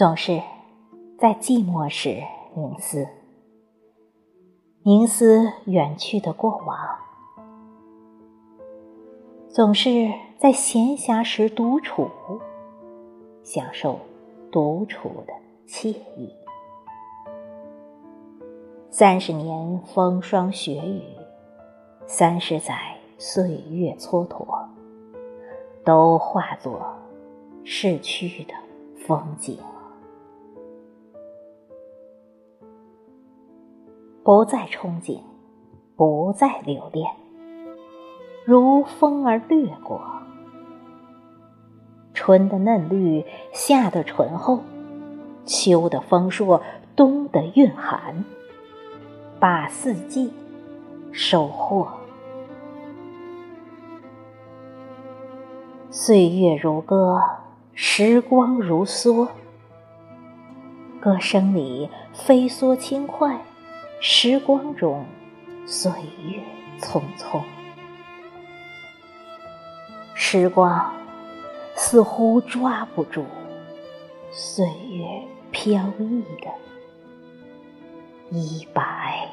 总是在寂寞时凝思，凝思远去的过往；总是在闲暇时独处，享受独处的惬意。三十年风霜雪雨，三十载岁月蹉跎，都化作逝去的风景。不再憧憬，不再留恋，如风儿掠过。春的嫩绿，夏的醇厚，秋的丰硕，冬的蕴含。把四季收获，岁月如歌，时光如梭，歌声里飞梭轻快，时光中岁月匆匆，时光似乎抓不住岁月飘逸的。一百。